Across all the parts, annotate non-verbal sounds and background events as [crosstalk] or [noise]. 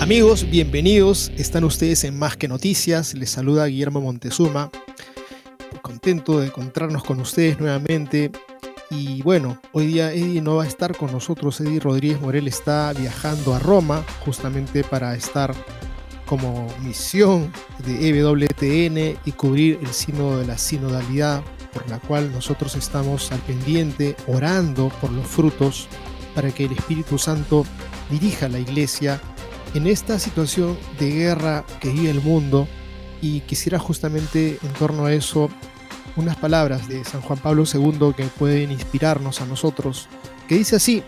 Amigos, bienvenidos. Están ustedes en Más que Noticias. Les saluda Guillermo Montezuma. Contento de encontrarnos con ustedes nuevamente. Y bueno, hoy día Eddie no va a estar con nosotros. Eddie Rodríguez Morel está viajando a Roma justamente para estar como misión de EWTN y cubrir el sino de la sinodalidad por la cual nosotros estamos al pendiente orando por los frutos para que el Espíritu Santo dirija la iglesia en esta situación de guerra que vive el mundo y quisiera justamente en torno a eso unas palabras de San Juan Pablo II que pueden inspirarnos a nosotros, que dice así,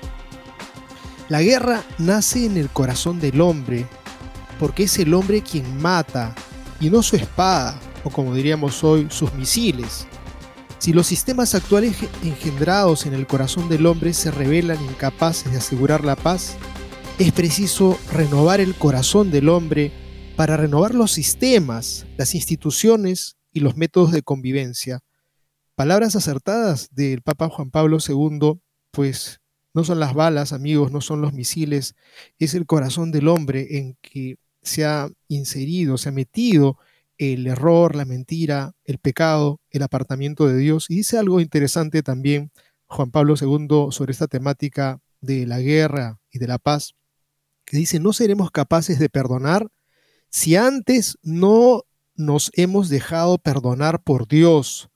la guerra nace en el corazón del hombre, porque es el hombre quien mata, y no su espada, o como diríamos hoy, sus misiles. Si los sistemas actuales engendrados en el corazón del hombre se revelan incapaces de asegurar la paz, es preciso renovar el corazón del hombre para renovar los sistemas, las instituciones y los métodos de convivencia. Palabras acertadas del Papa Juan Pablo II, pues no son las balas, amigos, no son los misiles, es el corazón del hombre en que se ha inserido, se ha metido el error, la mentira, el pecado, el apartamiento de Dios. Y dice algo interesante también Juan Pablo II sobre esta temática de la guerra y de la paz que dice, no seremos capaces de perdonar si antes no nos hemos dejado perdonar por Dios,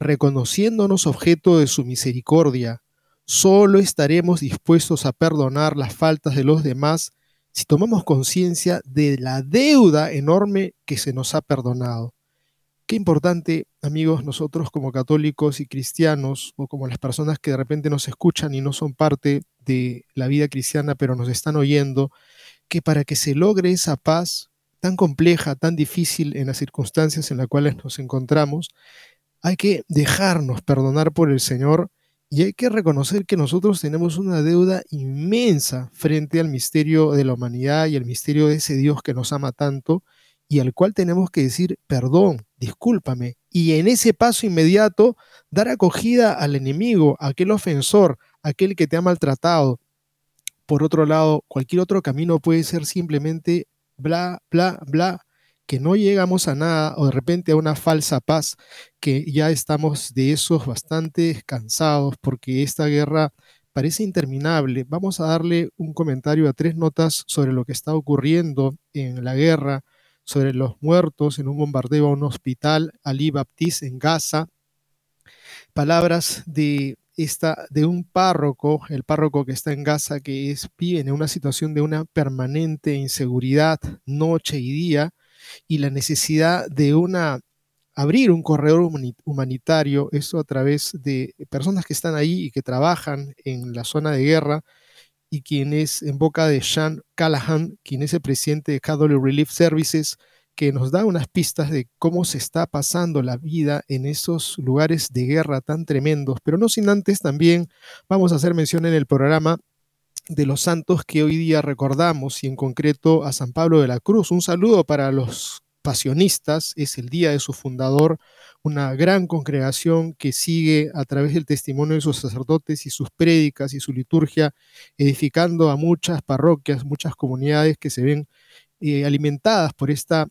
reconociéndonos objeto de su misericordia. Solo estaremos dispuestos a perdonar las faltas de los demás si tomamos conciencia de la deuda enorme que se nos ha perdonado. Qué importante, amigos, nosotros como católicos y cristianos, o como las personas que de repente nos escuchan y no son parte de la vida cristiana, pero nos están oyendo, que para que se logre esa paz tan compleja, tan difícil en las circunstancias en las cuales nos encontramos, hay que dejarnos perdonar por el Señor y hay que reconocer que nosotros tenemos una deuda inmensa frente al misterio de la humanidad y al misterio de ese Dios que nos ama tanto y al cual tenemos que decir perdón, discúlpame, y en ese paso inmediato dar acogida al enemigo, aquel ofensor, aquel que te ha maltratado. Por otro lado, cualquier otro camino puede ser simplemente bla, bla, bla, que no llegamos a nada o de repente a una falsa paz, que ya estamos de esos bastante cansados porque esta guerra parece interminable. Vamos a darle un comentario a tres notas sobre lo que está ocurriendo en la guerra, sobre los muertos en un bombardeo a un hospital, Ali Baptiste en Gaza. Palabras de esta, de un párroco, el párroco que está en Gaza, que es, vive en una situación de una permanente inseguridad noche y día, y la necesidad de una abrir un corredor humanitario, eso a través de personas que están ahí y que trabajan en la zona de guerra, y quien es en boca de Sean Callahan, quien es el presidente de Catholic Relief Services, que nos da unas pistas de cómo se está pasando la vida en esos lugares de guerra tan tremendos, pero no sin antes también vamos a hacer mención en el programa de los santos que hoy día recordamos y en concreto a San Pablo de la Cruz. Un saludo para los pasionistas, es el día de su fundador, una gran congregación que sigue a través del testimonio de sus sacerdotes y sus prédicas y su liturgia, edificando a muchas parroquias, muchas comunidades que se ven eh, alimentadas por esta,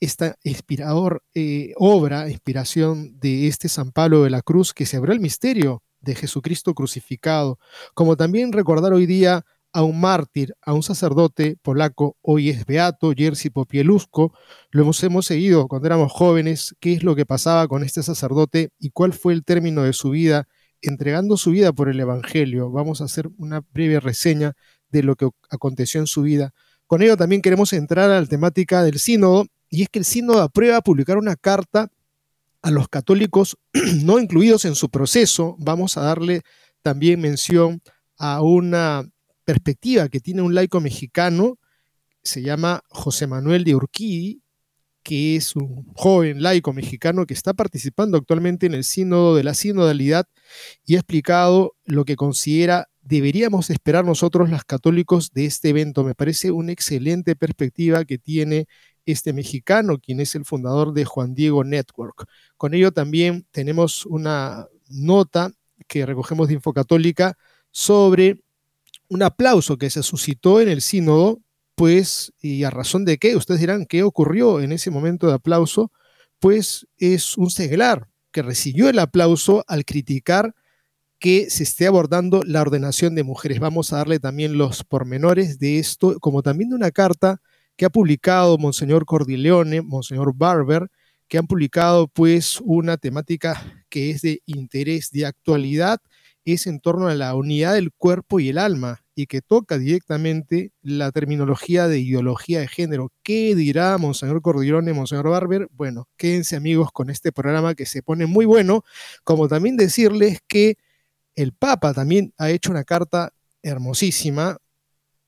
esta inspirador eh, obra, inspiración de este San Pablo de la Cruz, que se abrió el misterio de Jesucristo crucificado, como también recordar hoy día a un mártir, a un sacerdote polaco, hoy es beato, Jerzy Popielusko. Lo hemos, hemos seguido cuando éramos jóvenes, qué es lo que pasaba con este sacerdote y cuál fue el término de su vida, entregando su vida por el Evangelio. Vamos a hacer una breve reseña de lo que aconteció en su vida. Con ello también queremos entrar a la temática del sínodo, y es que el sínodo aprueba publicar una carta a los católicos [clears throat] no incluidos en su proceso. Vamos a darle también mención a una perspectiva que tiene un laico mexicano, se llama José Manuel de Urquidi, que es un joven laico mexicano que está participando actualmente en el sínodo de la sinodalidad y ha explicado lo que considera deberíamos esperar nosotros los católicos de este evento. Me parece una excelente perspectiva que tiene este mexicano, quien es el fundador de Juan Diego Network. Con ello también tenemos una nota que recogemos de Infocatólica sobre un aplauso que se suscitó en el sínodo, pues, y a razón de qué, ustedes dirán, ¿qué ocurrió en ese momento de aplauso? Pues es un seglar que recibió el aplauso al criticar que se esté abordando la ordenación de mujeres. Vamos a darle también los pormenores de esto, como también de una carta que ha publicado Monseñor Cordileone, Monseñor Barber, que han publicado pues una temática que es de interés de actualidad es en torno a la unidad del cuerpo y el alma y que toca directamente la terminología de ideología de género. ¿Qué dirá Monseñor Cordillone, Monseñor Barber? Bueno, quédense amigos con este programa que se pone muy bueno, como también decirles que el Papa también ha hecho una carta hermosísima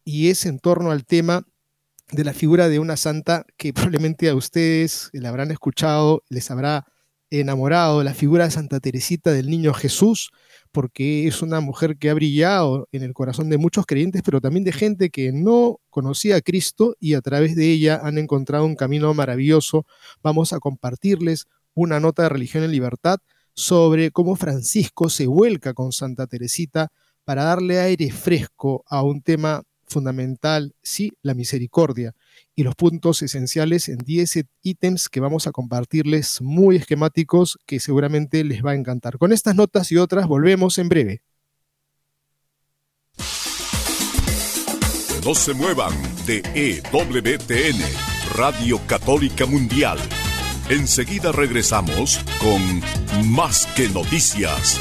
y es en torno al tema de la figura de una santa que [laughs] probablemente a ustedes la habrán escuchado, les habrá enamorado, la figura de Santa Teresita del Niño Jesús, porque es una mujer que ha brillado en el corazón de muchos creyentes, pero también de gente que no conocía a Cristo y a través de ella han encontrado un camino maravilloso. Vamos a compartirles una nota de religión en libertad sobre cómo Francisco se vuelca con Santa Teresita para darle aire fresco a un tema fundamental, sí, la misericordia y los puntos esenciales en 10 ítems que vamos a compartirles muy esquemáticos que seguramente les va a encantar. Con estas notas y otras volvemos en breve. No se muevan de EWTN, Radio Católica Mundial. Enseguida regresamos con Más que Noticias.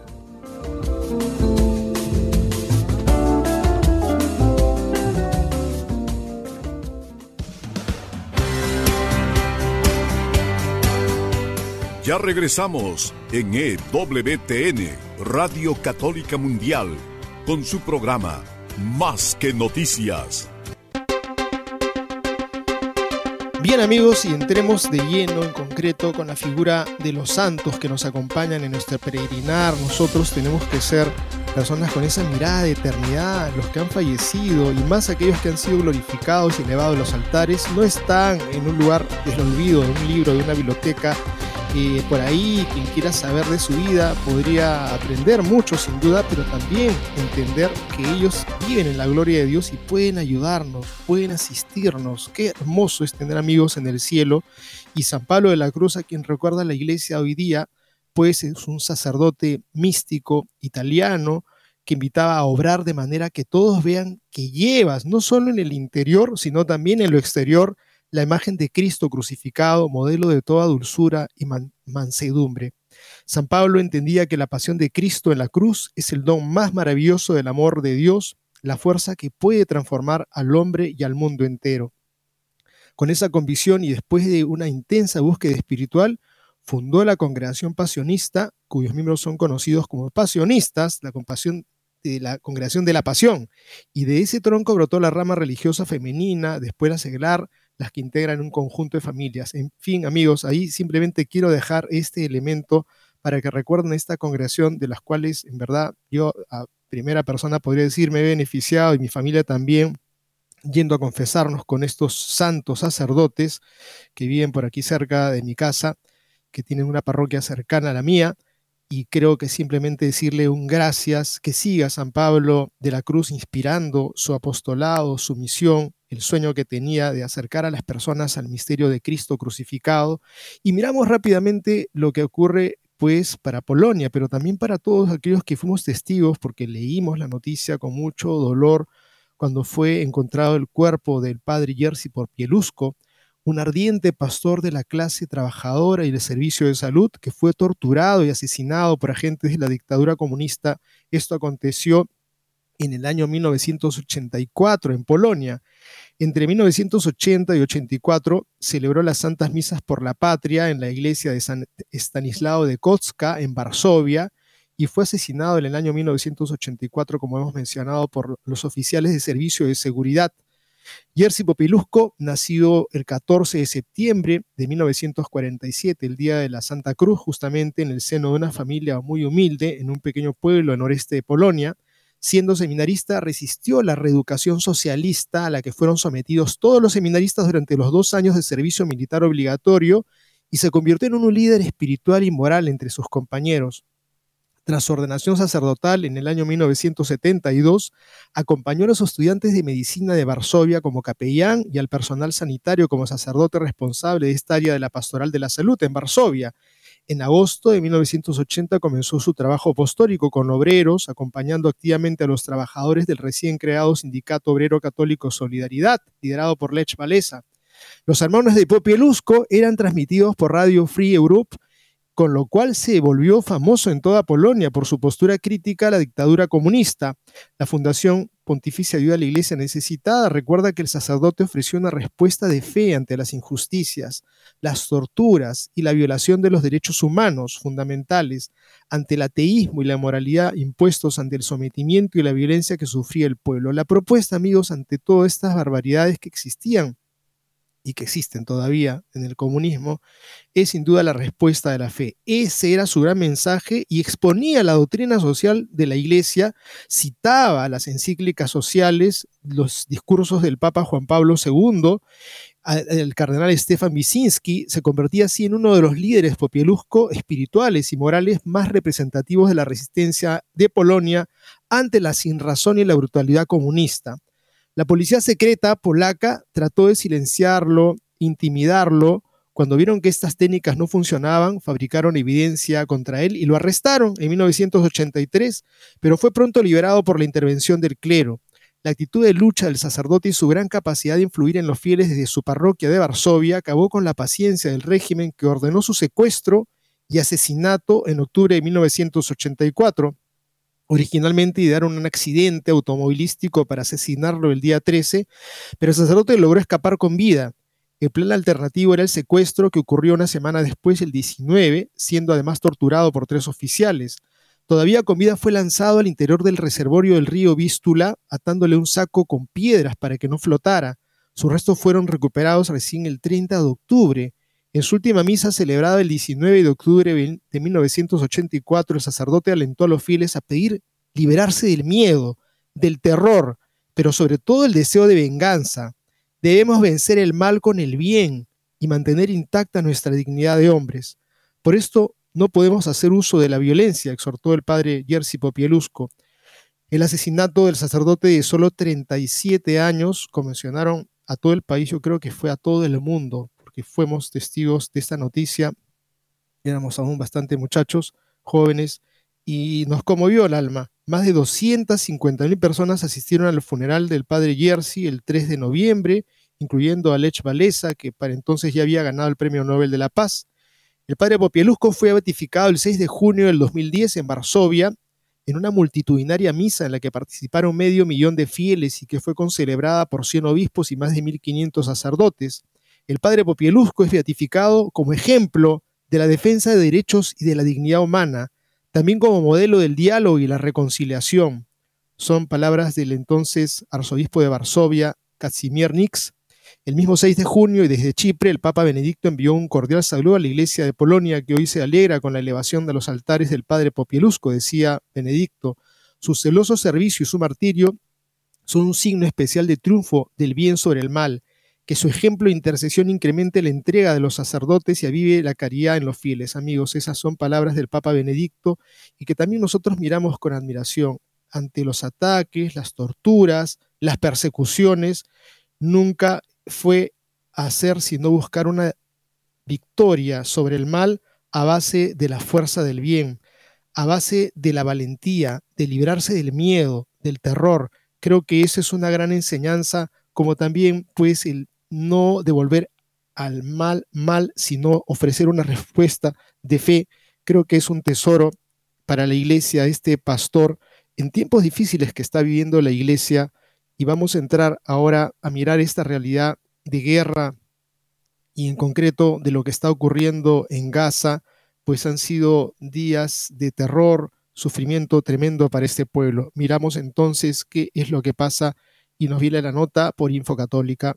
Ya regresamos en EWTN, Radio Católica Mundial, con su programa Más que Noticias. Bien amigos, y entremos de lleno en concreto con la figura de los santos que nos acompañan en nuestro peregrinar. Nosotros tenemos que ser personas con esa mirada de eternidad, los que han fallecido y más aquellos que han sido glorificados y elevados a los altares, no están en un lugar del olvido, de un libro, de una biblioteca, por ahí quien quiera saber de su vida podría aprender mucho sin duda, pero también entender que ellos viven en la gloria de Dios y pueden ayudarnos, pueden asistirnos. Qué hermoso es tener amigos en el cielo. Y San Pablo de la Cruz, a quien recuerda la iglesia hoy día, pues es un sacerdote místico italiano que invitaba a obrar de manera que todos vean que llevas, no solo en el interior, sino también en lo exterior, la imagen de Cristo crucificado, modelo de toda dulzura y mansedumbre. San Pablo entendía que la pasión de Cristo en la cruz es el don más maravilloso del amor de Dios la fuerza que puede transformar al hombre y al mundo entero. Con esa convicción y después de una intensa búsqueda espiritual, fundó la congregación pasionista, cuyos miembros son conocidos como pasionistas, la compasión de la congregación de la pasión. Y de ese tronco brotó la rama religiosa femenina, después la seglar, las que integran un conjunto de familias. En fin, amigos, ahí simplemente quiero dejar este elemento para que recuerden esta congregación de las cuales en verdad yo a primera persona podría decir me he beneficiado y mi familia también yendo a confesarnos con estos santos sacerdotes que viven por aquí cerca de mi casa, que tienen una parroquia cercana a la mía, y creo que simplemente decirle un gracias, que siga San Pablo de la Cruz inspirando su apostolado, su misión, el sueño que tenía de acercar a las personas al misterio de Cristo crucificado. Y miramos rápidamente lo que ocurre pues para Polonia, pero también para todos aquellos que fuimos testigos, porque leímos la noticia con mucho dolor cuando fue encontrado el cuerpo del padre Jerzy por Pielusco, un ardiente pastor de la clase trabajadora y de servicio de salud que fue torturado y asesinado por agentes de la dictadura comunista. Esto aconteció en el año 1984 en Polonia. Entre 1980 y 84 celebró las Santas Misas por la Patria en la iglesia de San Estanislao de Kotska en Varsovia y fue asesinado en el año 1984, como hemos mencionado, por los oficiales de servicio de seguridad Jerzy Popilusco, nacido el 14 de septiembre de 1947, el día de la Santa Cruz, justamente en el seno de una familia muy humilde en un pequeño pueblo al noreste de Polonia. Siendo seminarista, resistió la reeducación socialista a la que fueron sometidos todos los seminaristas durante los dos años de servicio militar obligatorio y se convirtió en un líder espiritual y moral entre sus compañeros. Tras su ordenación sacerdotal en el año 1972, acompañó a los estudiantes de medicina de Varsovia como capellán y al personal sanitario como sacerdote responsable de esta área de la pastoral de la salud en Varsovia. En agosto de 1980 comenzó su trabajo apostólico con obreros, acompañando activamente a los trabajadores del recién creado Sindicato Obrero Católico Solidaridad, liderado por Lech Walesa. Los sermones de Popielusco eran transmitidos por Radio Free Europe con lo cual se volvió famoso en toda Polonia por su postura crítica a la dictadura comunista. La Fundación Pontificia Ayuda a la Iglesia Necesitada recuerda que el sacerdote ofreció una respuesta de fe ante las injusticias, las torturas y la violación de los derechos humanos fundamentales, ante el ateísmo y la moralidad impuestos ante el sometimiento y la violencia que sufría el pueblo. La propuesta, amigos, ante todas estas barbaridades que existían y que existen todavía en el comunismo, es sin duda la respuesta de la fe. Ese era su gran mensaje y exponía la doctrina social de la Iglesia, citaba las encíclicas sociales, los discursos del Papa Juan Pablo II, el cardenal Stefan Wyszynski se convertía así en uno de los líderes popielusco espirituales y morales más representativos de la resistencia de Polonia ante la sinrazón y la brutalidad comunista. La policía secreta polaca trató de silenciarlo, intimidarlo. Cuando vieron que estas técnicas no funcionaban, fabricaron evidencia contra él y lo arrestaron en 1983, pero fue pronto liberado por la intervención del clero. La actitud de lucha del sacerdote y su gran capacidad de influir en los fieles desde su parroquia de Varsovia acabó con la paciencia del régimen que ordenó su secuestro y asesinato en octubre de 1984. Originalmente idearon un accidente automovilístico para asesinarlo el día 13, pero el sacerdote logró escapar con vida. El plan alternativo era el secuestro que ocurrió una semana después, el 19, siendo además torturado por tres oficiales. Todavía con vida fue lanzado al interior del reservorio del río Vístula, atándole un saco con piedras para que no flotara. Sus restos fueron recuperados recién el 30 de octubre. En su última misa celebrada el 19 de octubre de 1984, el sacerdote alentó a los fieles a pedir liberarse del miedo, del terror, pero sobre todo el deseo de venganza. Debemos vencer el mal con el bien y mantener intacta nuestra dignidad de hombres. Por esto no podemos hacer uso de la violencia, exhortó el padre Jerzy Popielusco. El asesinato del sacerdote de solo 37 años convencionaron a todo el país, yo creo que fue a todo el mundo, que fuimos testigos de esta noticia. Éramos aún bastante muchachos, jóvenes, y nos conmovió el alma. Más de 250.000 personas asistieron al funeral del padre Jerzy el 3 de noviembre, incluyendo a Lech Walesa, que para entonces ya había ganado el Premio Nobel de la Paz. El padre Popielusco fue beatificado el 6 de junio del 2010 en Varsovia en una multitudinaria misa en la que participaron medio millón de fieles y que fue concelebrada por 100 obispos y más de 1.500 sacerdotes. El padre Popielusco es beatificado como ejemplo de la defensa de derechos y de la dignidad humana, también como modelo del diálogo y la reconciliación. Son palabras del entonces arzobispo de Varsovia, Kazimierz Nix, el mismo 6 de junio y desde Chipre, el Papa Benedicto envió un cordial saludo a la Iglesia de Polonia que hoy se alegra con la elevación de los altares del Padre Popielusco, decía Benedicto. Su celoso servicio y su martirio son un signo especial de triunfo del bien sobre el mal, que su ejemplo de intercesión incremente la entrega de los sacerdotes y avive la caridad en los fieles. Amigos, esas son palabras del Papa Benedicto y que también nosotros miramos con admiración ante los ataques, las torturas, las persecuciones. Nunca fue hacer sino buscar una victoria sobre el mal a base de la fuerza del bien, a base de la valentía, de librarse del miedo, del terror. Creo que eso es una gran enseñanza, como también pues el no devolver al mal mal, sino ofrecer una respuesta de fe. Creo que es un tesoro para la iglesia, este pastor, en tiempos difíciles que está viviendo la iglesia, y vamos a entrar ahora a mirar esta realidad de guerra y en concreto de lo que está ocurriendo en Gaza, pues han sido días de terror, sufrimiento tremendo para este pueblo. Miramos entonces qué es lo que pasa y nos viene la nota por Infocatólica.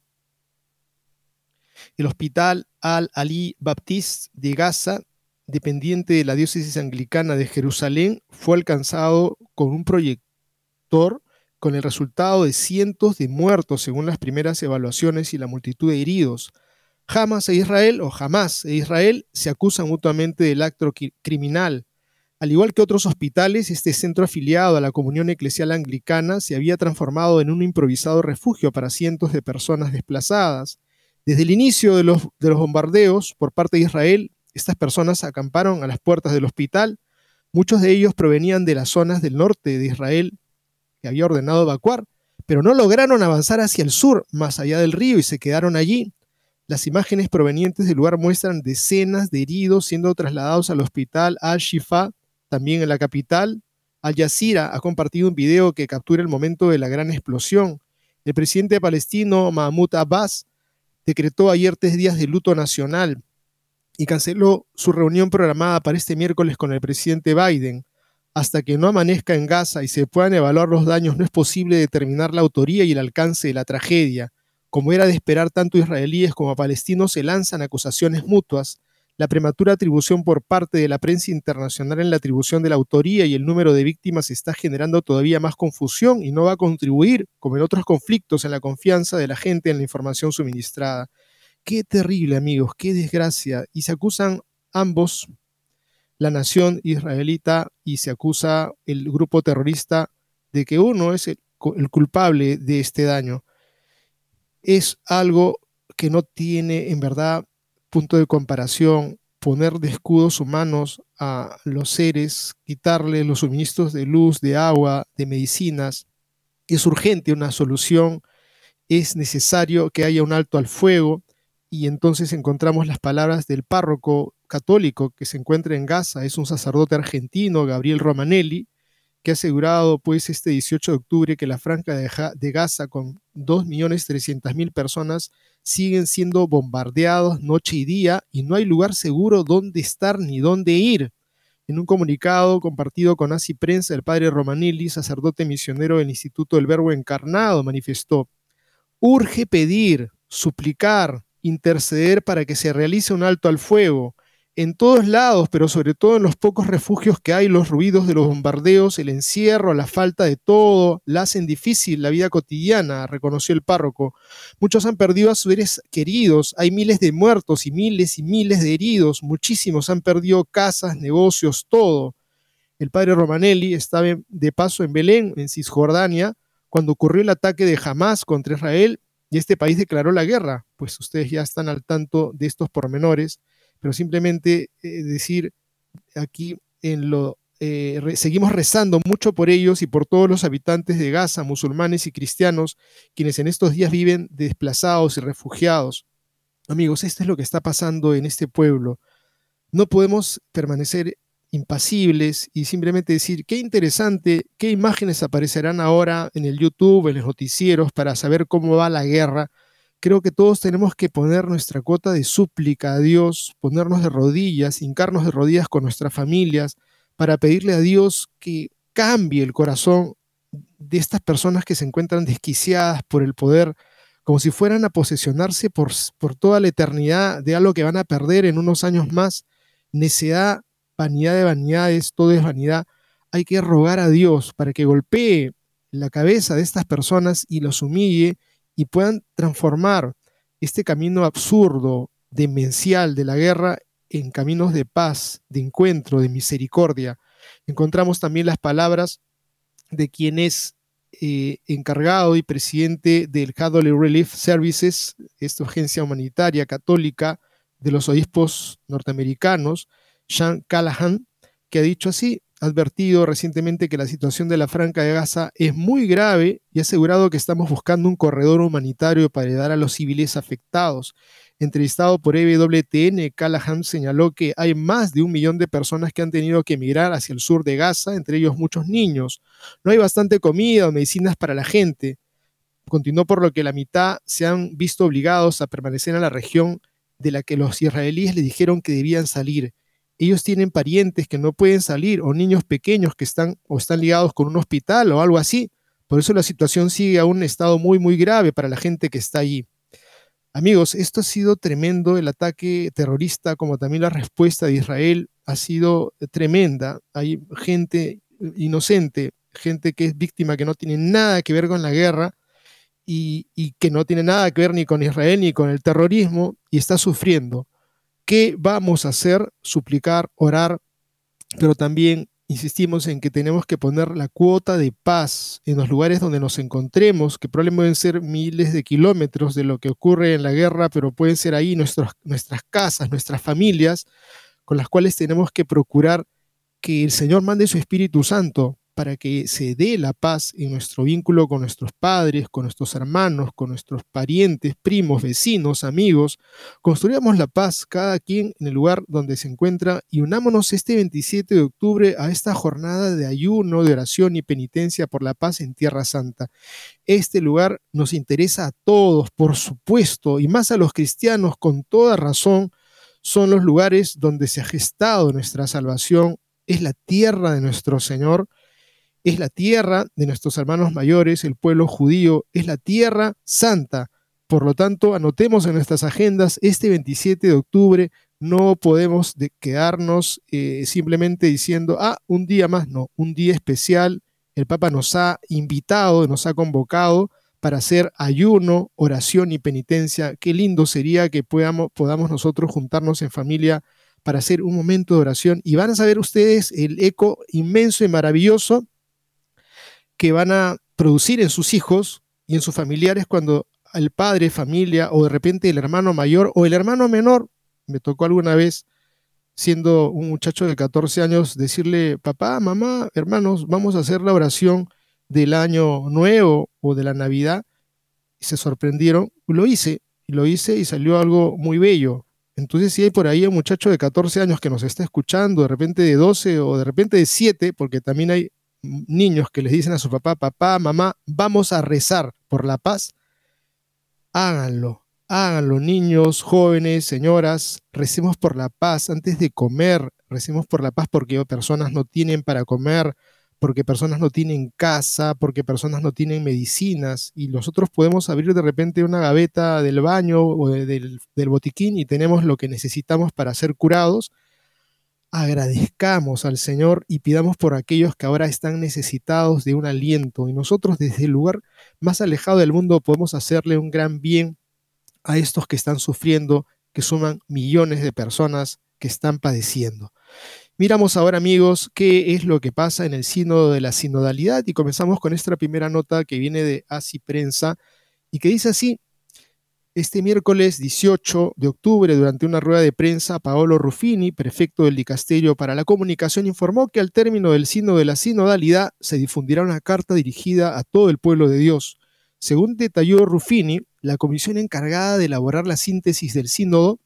El hospital Al-Ali Baptiste de Gaza, dependiente de la diócesis anglicana de Jerusalén, fue alcanzado con un proyector con el resultado de cientos de muertos según las primeras evaluaciones y la multitud de heridos. Hamas e Israel o Hamas e Israel se acusan mutuamente del acto criminal. Al igual que otros hospitales, este centro afiliado a la Comunión Eclesial Anglicana se había transformado en un improvisado refugio para cientos de personas desplazadas. Desde el inicio de los, de los bombardeos por parte de Israel, estas personas acamparon a las puertas del hospital. Muchos de ellos provenían de las zonas del norte de Israel que había ordenado evacuar, pero no lograron avanzar hacia el sur, más allá del río, y se quedaron allí. Las imágenes provenientes del lugar muestran decenas de heridos siendo trasladados al hospital Al-Shifa, también en la capital. Al Jazeera ha compartido un video que captura el momento de la gran explosión. El presidente palestino Mahmoud Abbas decretó ayer tres días de luto nacional y canceló su reunión programada para este miércoles con el presidente Biden. Hasta que no amanezca en Gaza y se puedan evaluar los daños, no es posible determinar la autoría y el alcance de la tragedia. Como era de esperar, tanto israelíes como palestinos se lanzan acusaciones mutuas. La prematura atribución por parte de la prensa internacional en la atribución de la autoría y el número de víctimas está generando todavía más confusión y no va a contribuir, como en otros conflictos, en la confianza de la gente en la información suministrada. Qué terrible, amigos, qué desgracia. Y se acusan ambos la nación israelita y se acusa el grupo terrorista de que uno es el, culpable de este daño. Es algo que no tiene en verdad punto de comparación poner de escudos humanos a los seres, quitarle los suministros de luz, de agua, de medicinas. Es urgente una solución, es necesario que haya un alto al fuego y entonces encontramos las palabras del párroco católico que se encuentra en Gaza, es un sacerdote argentino, Gabriel Romanelli, que ha asegurado pues este 18 de octubre que la franja de, Gaza con 2.300.000 personas siguen siendo bombardeados noche y día y no hay lugar seguro donde estar ni dónde ir. En un comunicado compartido con Asi Prensa, el padre Romanelli, sacerdote misionero del Instituto del Verbo Encarnado, manifestó, urge pedir, suplicar, interceder para que se realice un alto al fuego, en todos lados, pero sobre todo en los pocos refugios que hay, los ruidos de los bombardeos, el encierro, la falta de todo, la hacen difícil la vida cotidiana, reconoció el párroco. Muchos han perdido a sus seres queridos, hay miles de muertos y miles y miles de heridos, muchísimos han perdido casas, negocios, todo. El padre Romanelli estaba de paso en Belén, en Cisjordania, cuando ocurrió el ataque de Hamas contra Israel y este país declaró la guerra. Pues ustedes ya están al tanto de estos pormenores pero simplemente eh, decir aquí en lo eh, seguimos rezando mucho por ellos y por todos los habitantes de Gaza, musulmanes y cristianos, quienes en estos días viven desplazados y refugiados. Amigos, esto es lo que está pasando en este pueblo. No podemos permanecer impasibles y simplemente decir, qué interesante, qué imágenes aparecerán ahora en el YouTube, en los noticieros, para saber cómo va la guerra. Creo que todos tenemos que poner nuestra cuota de súplica a Dios, ponernos de rodillas, hincarnos de rodillas con nuestras familias, para pedirle a Dios que cambie el corazón de estas personas que se encuentran desquiciadas por el poder, como si fueran a posesionarse por, por toda la eternidad de algo que van a perder en unos años más. Necedad, vanidad de vanidades, todo es vanidad. Hay que rogar a Dios para que golpee la cabeza de estas personas y los humille y puedan transformar este camino absurdo, demencial de la guerra en caminos de paz, de encuentro, de misericordia. Encontramos también las palabras de quien es eh, encargado y presidente del Catholic Relief Services, esta agencia humanitaria católica de los obispos norteamericanos, Sean Callahan, que ha dicho así, advertido recientemente que la situación de la Franca de Gaza es muy grave y asegurado que estamos buscando un corredor humanitario para ayudar a los civiles afectados. Entrevistado por EWTN, Callahan señaló que hay más de un millón de personas que han tenido que emigrar hacia el sur de Gaza, entre ellos muchos niños. No hay bastante comida o medicinas para la gente. Continuó por lo que la mitad se han visto obligados a permanecer en la región de la que los israelíes le dijeron que debían salir. Ellos tienen parientes que no pueden salir o niños pequeños que están o están ligados con un hospital o algo así. Por eso la situación sigue a un estado muy, muy grave para la gente que está allí. Amigos, esto ha sido tremendo, el ataque terrorista como también la respuesta de Israel ha sido tremenda. Hay gente inocente, gente que es víctima, que no tiene nada que ver con la guerra y, que no tiene nada que ver ni con Israel ni con el terrorismo y está sufriendo. ¿Qué vamos a hacer? Suplicar, orar, pero también insistimos en que tenemos que poner la cuota de paz en los lugares donde nos encontremos, que probablemente pueden ser miles de kilómetros de lo que ocurre en la guerra, pero pueden ser ahí nuestras casas, nuestras familias, con las cuales tenemos que procurar que el Señor mande su Espíritu Santo para que se dé la paz en nuestro vínculo con nuestros padres, con nuestros hermanos, con nuestros parientes, primos, vecinos, amigos. Construyamos la paz cada quien en el lugar donde se encuentra y unámonos este 27 de octubre a esta jornada de ayuno, de oración y penitencia por la paz en Tierra Santa. Este lugar nos interesa a todos, por supuesto, y más a los cristianos con toda razón. Son los lugares donde se ha gestado nuestra salvación, es la tierra de nuestro Señor es la tierra de nuestros hermanos mayores, el pueblo judío, es la tierra santa. Por lo tanto, anotemos en nuestras agendas este 27 de octubre, no podemos quedarnos eh, simplemente diciendo, ah, un día más, no, un día especial. El Papa nos ha invitado, nos ha convocado para hacer ayuno, oración y penitencia. Qué lindo sería que podamos, podamos nosotros juntarnos en familia para hacer un momento de oración. Y van a saber ustedes el eco inmenso y maravilloso que van a producir en sus hijos y en sus familiares cuando el padre, familia o de repente el hermano mayor o el hermano menor, me tocó alguna vez siendo un muchacho de 14 años decirle, papá, mamá, hermanos, vamos a hacer la oración del año nuevo o de la Navidad. Y se sorprendieron. Lo hice, y lo hice y salió algo muy bello. Entonces, si hay por ahí un muchacho de 14 años que nos está escuchando, de repente de 12 o de repente de 7, porque también hay niños que les dicen a su papá, papá, mamá, vamos a rezar por la paz, háganlo. Háganlo, niños, jóvenes, señoras, recemos por la paz antes de comer, recemos por la paz porque personas no tienen para comer, porque personas no tienen casa, porque personas no tienen medicinas y nosotros podemos abrir de repente una gaveta del baño o del, botiquín y tenemos lo que necesitamos para ser curados agradezcamos al Señor y pidamos por aquellos que ahora están necesitados de un aliento. Y nosotros desde el lugar más alejado del mundo podemos hacerle un gran bien a estos que están sufriendo, que suman millones de personas que están padeciendo. Miramos ahora, amigos, qué es lo que pasa en el sínodo de la sinodalidad y comenzamos con esta primera nota que viene de Asi Prensa y que dice así, este miércoles 18 de octubre, durante una rueda de prensa, Paolo Ruffini, prefecto del Dicasterio para la Comunicación, informó que al término del signo de la sinodalidad se difundirá una carta dirigida a todo el pueblo de Dios. Según detalló Ruffini, la comisión encargada de elaborar la síntesis del sínodo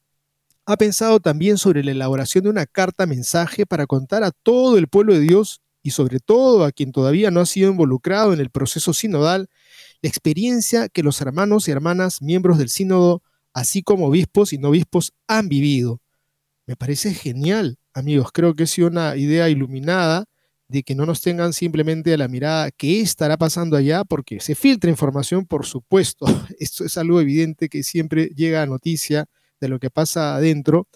ha pensado también sobre la elaboración de una carta mensaje para contar a todo el pueblo de Dios y sobre todo a quien todavía no ha sido involucrado en el proceso sinodal, la experiencia que los hermanos y hermanas miembros del sínodo, así como obispos y no obispos, han vivido. Me parece genial, amigos, creo que es una idea iluminada de que no nos tengan simplemente a la mirada qué estará pasando allá, porque se filtra información, por supuesto. [laughs] Esto es algo evidente que siempre llega a noticia de lo que pasa adentro,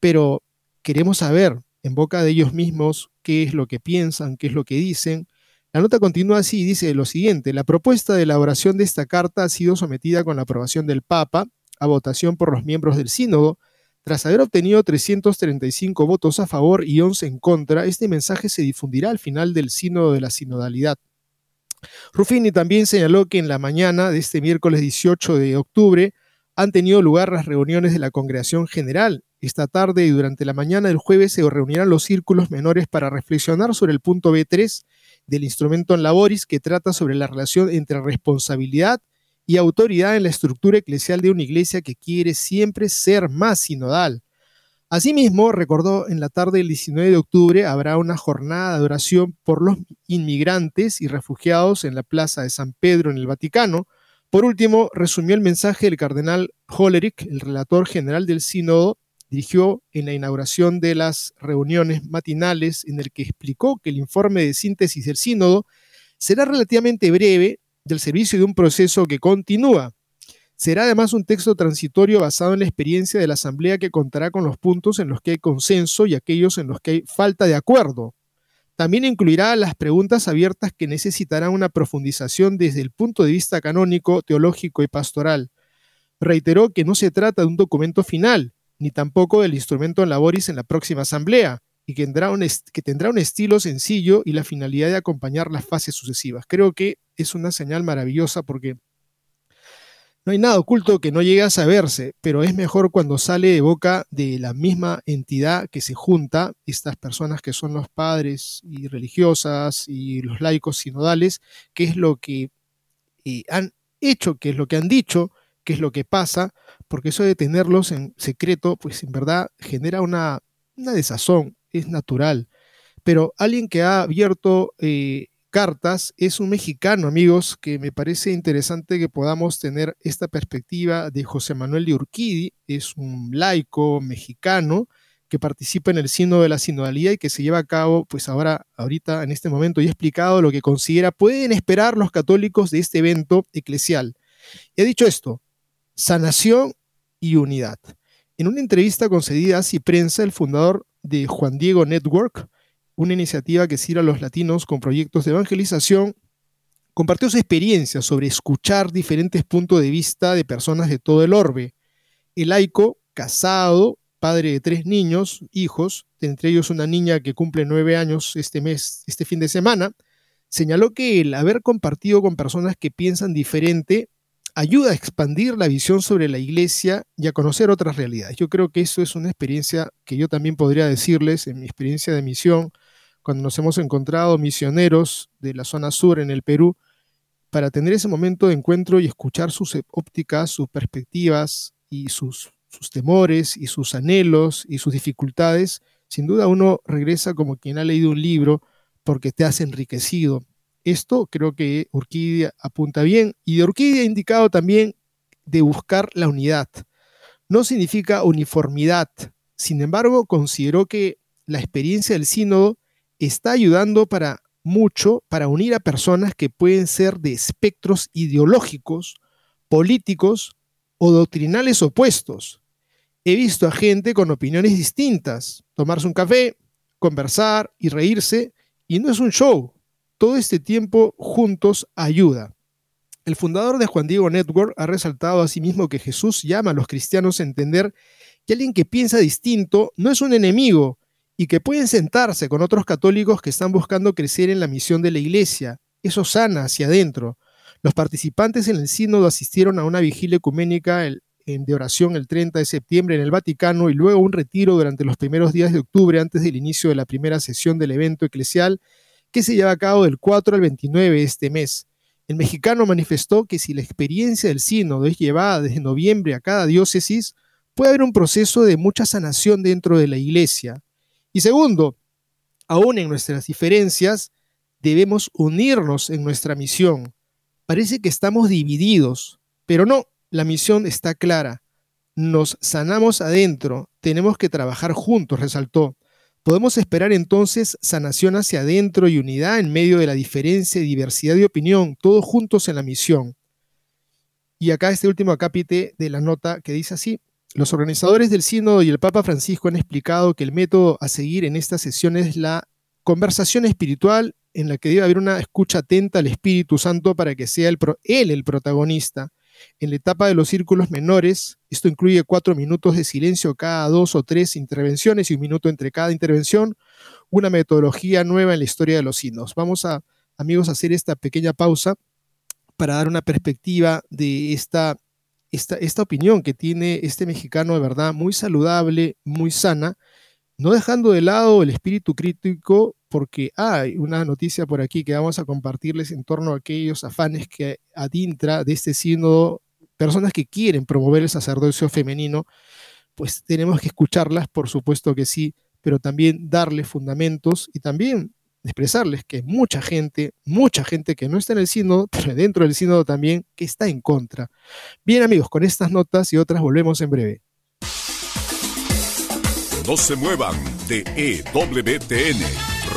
pero queremos saber en boca de ellos mismos qué es lo que piensan, qué es lo que dicen. La nota continúa así y dice lo siguiente, la propuesta de elaboración de esta carta ha sido sometida con la aprobación del Papa a votación por los miembros del sínodo. Tras haber obtenido 335 votos a favor y 11 en contra, este mensaje se difundirá al final del sínodo de la sinodalidad. Ruffini también señaló que en la mañana de este miércoles 18 de octubre han tenido lugar las reuniones de la Congregación General. Esta tarde y durante la mañana del jueves se reunirán los círculos menores para reflexionar sobre el punto B3 del instrumento en laboris que trata sobre la relación entre responsabilidad y autoridad en la estructura eclesial de una iglesia que quiere siempre ser más sinodal. Asimismo, recordó en la tarde del 19 de octubre habrá una jornada de oración por los inmigrantes y refugiados en la Plaza de San Pedro en el Vaticano, por último, resumió el mensaje del cardenal Hollerich, el relator general del sínodo, dirigió en la inauguración de las reuniones matinales en el que explicó que el informe de síntesis del sínodo será relativamente breve del servicio de un proceso que continúa. Será además un texto transitorio basado en la experiencia de la Asamblea que contará con los puntos en los que hay consenso y aquellos en los que hay falta de acuerdo. También incluirá las preguntas abiertas que necesitarán una profundización desde el punto de vista canónico, teológico y pastoral. Reiteró que no se trata de un documento final, ni tampoco del instrumento en laboris en la próxima asamblea, y que tendrá, un que tendrá un estilo sencillo y la finalidad de acompañar las fases sucesivas. Creo que es una señal maravillosa porque no hay nada oculto que no llegue a saberse, pero es mejor cuando sale de boca de la misma entidad que se junta, estas personas que son los padres y religiosas y los laicos sinodales, qué es lo que eh, han hecho, qué es lo que han dicho, qué es lo que pasa, porque eso de tenerlos en secreto, pues en verdad genera una, una desazón, es natural. Pero alguien que ha abierto eh, cartas es un mexicano, amigos, que me parece interesante que podamos tener esta perspectiva de José Manuel de Urquidi, es un laico mexicano que participa en el signo de la sinodalidad y que se lleva a cabo, pues ahora, ahorita, en este momento, y ha explicado lo que considera pueden esperar los católicos de este evento eclesial. Y ha dicho esto, sanación y unidad. En una entrevista concedida a Prensa, el fundador de Juan Diego Network, una iniciativa que sirve a los latinos con proyectos de evangelización, compartió su experiencia sobre escuchar diferentes puntos de vista de personas de todo el orbe. El laico, casado, padre de tres niños, hijos, entre ellos una niña que cumple nueve años este mes, este fin de semana, señaló que el haber compartido con personas que piensan diferente ayuda a expandir la visión sobre la iglesia y a conocer otras realidades. Yo creo que eso es una experiencia que yo también podría decirles en mi experiencia de misión cuando nos hemos encontrado misioneros de la zona sur en el Perú, para tener ese momento de encuentro y escuchar sus ópticas, sus perspectivas y sus, sus temores y sus anhelos y sus dificultades, sin duda uno regresa como quien ha leído un libro porque te has enriquecido. Esto creo que Urquidia apunta bien y Urquidia ha indicado también de buscar la unidad. No significa uniformidad, sin embargo consideró que la experiencia del sínodo está ayudando para mucho para unir a personas que pueden ser de espectros ideológicos, políticos o doctrinales opuestos. He visto a gente con opiniones distintas, tomarse un café, conversar y reírse, y no es un show. Todo este tiempo juntos ayuda. El fundador de Juan Diego Network ha resaltado asimismo que Jesús llama a los cristianos a entender que alguien que piensa distinto no es un enemigo, y que pueden sentarse con otros católicos que están buscando crecer en la misión de la iglesia. Eso sana hacia adentro. Los participantes en el sínodo asistieron a una vigilia ecuménica de oración el 30 de septiembre en el Vaticano y luego un retiro durante los primeros días de octubre antes del inicio de la primera sesión del evento eclesial que se lleva a cabo del 4 al 29 de este mes. El mexicano manifestó que si la experiencia del sínodo es llevada desde noviembre a cada diócesis, puede haber un proceso de mucha sanación dentro de la iglesia. Y segundo, aún en nuestras diferencias, debemos unirnos en nuestra misión. Parece que estamos divididos, pero no, la misión está clara. Nos sanamos adentro, tenemos que trabajar juntos, resaltó. Podemos esperar entonces sanación hacia adentro y unidad en medio de la diferencia y diversidad de opinión, todos juntos en la misión. Y acá este último acápite de la nota que dice así, los organizadores del sínodo y el Papa Francisco han explicado que el método a seguir en esta sesión es la conversación espiritual en la que debe haber una escucha atenta al Espíritu Santo para que sea él el protagonista en la etapa de los círculos menores, esto incluye cuatro minutos de silencio cada dos o tres intervenciones y un minuto entre cada intervención, una metodología nueva en la historia de los signos. Vamos a, amigos, hacer esta pequeña pausa para dar una perspectiva de esta, esta, esta opinión que tiene este mexicano de verdad muy saludable, muy sana, no dejando de lado el espíritu crítico, porque hay una noticia por aquí que vamos a compartirles en torno a aquellos afanes que adintra de este sínodo, personas que quieren promover el sacerdocio femenino, pues tenemos que escucharlas, por supuesto que sí, pero también darles fundamentos y también expresarles que mucha gente, mucha gente que no está en el sínodo, [laughs] pero dentro del sínodo también, que está en contra. Bien amigos, con estas notas y otras volvemos en breve. No se muevan de EWTN,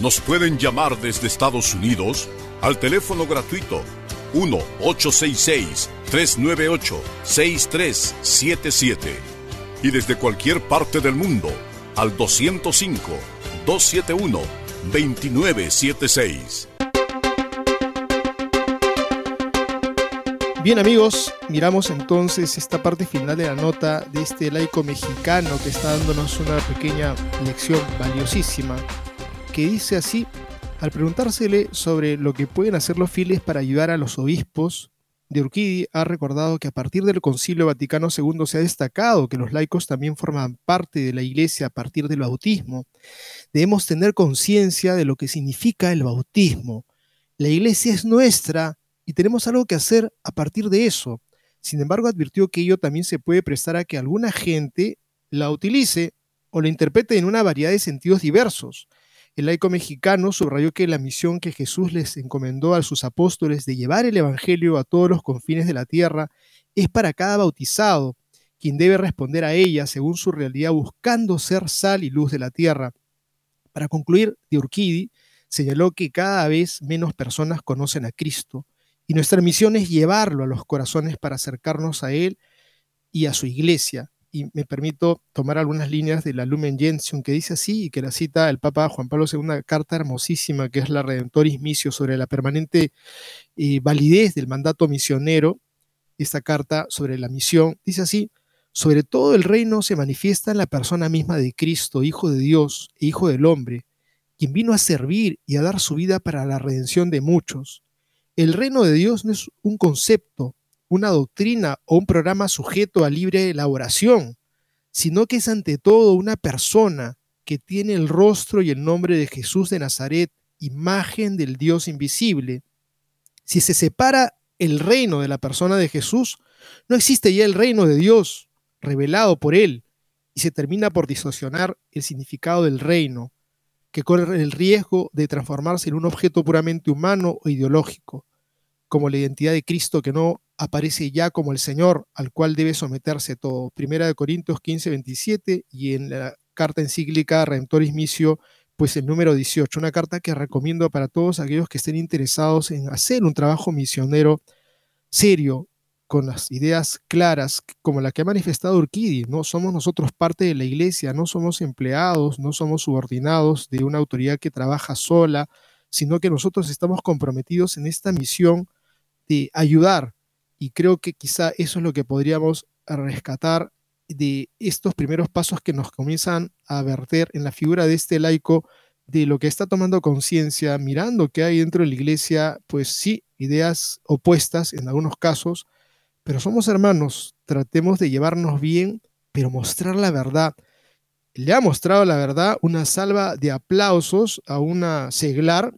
nos pueden llamar desde Estados Unidos al teléfono gratuito 1-866-398-6377 y desde cualquier parte del mundo al 205-271-2976. Bien amigos, miramos entonces esta parte final de la nota de este laico mexicano que está dándonos una pequeña lección valiosísima, que dice así, al preguntársele sobre lo que pueden hacer los fieles para ayudar a los obispos, de Urquidi ha recordado que a partir del Concilio Vaticano II se ha destacado que los laicos también forman parte de la Iglesia a partir del bautismo. Debemos tener conciencia de lo que significa el bautismo. La Iglesia es nuestra y tenemos algo que hacer a partir de eso. Sin embargo, advirtió que ello también se puede prestar a que alguna gente la utilice o la interprete en una variedad de sentidos diversos. El laico mexicano subrayó que la misión que Jesús les encomendó a sus apóstoles de llevar el Evangelio a todos los confines de la tierra es para cada bautizado, quien debe responder a ella según su realidad buscando ser sal y luz de la tierra. Para concluir, Urquidi señaló que cada vez menos personas conocen a Cristo y nuestra misión es llevarlo a los corazones para acercarnos a Él y a su iglesia. Y me permito tomar algunas líneas de la Lumen Gentium que dice así y que la cita el Papa Juan Pablo II, una carta hermosísima que es la Redentoris Missio sobre la permanente eh, validez del mandato misionero. Esta carta sobre la misión dice así, sobre todo el reino se manifiesta en la persona misma de Cristo, Hijo de Dios e Hijo del hombre, quien vino a servir y a dar su vida para la redención de muchos el reino de Dios no es un concepto, una doctrina o un programa sujeto a libre elaboración, sino que es ante todo una persona que tiene el rostro y el nombre de Jesús de Nazaret, imagen del Dios invisible. Si se separa el reino de la persona de Jesús, no existe ya el reino de Dios revelado por él y se termina por distorsionar el significado del reino, que corre el riesgo de transformarse en un objeto puramente humano o ideológico, como la identidad de Cristo que no aparece ya como el Señor al cual debe someterse todo. Primera de Corintios 15, 27 y en la carta encíclica Redemptoris Missio, pues el número 18, una carta que recomiendo para todos aquellos que estén interesados en hacer un trabajo misionero serio, con las ideas claras, como la que ha manifestado Urquidi, no somos nosotros parte de la iglesia, no somos empleados, no somos subordinados de una autoridad que trabaja sola, sino que nosotros estamos comprometidos en esta misión de ayudar. Y creo que quizá eso es lo que podríamos rescatar de estos primeros pasos que nos comienzan a verter en la figura de este laico, de lo que está tomando conciencia, mirando que hay dentro de la iglesia, pues sí, ideas opuestas en algunos casos, pero somos hermanos, tratemos de llevarnos bien, pero mostrar la verdad. Le ha mostrado la verdad una salva de aplausos a una seglar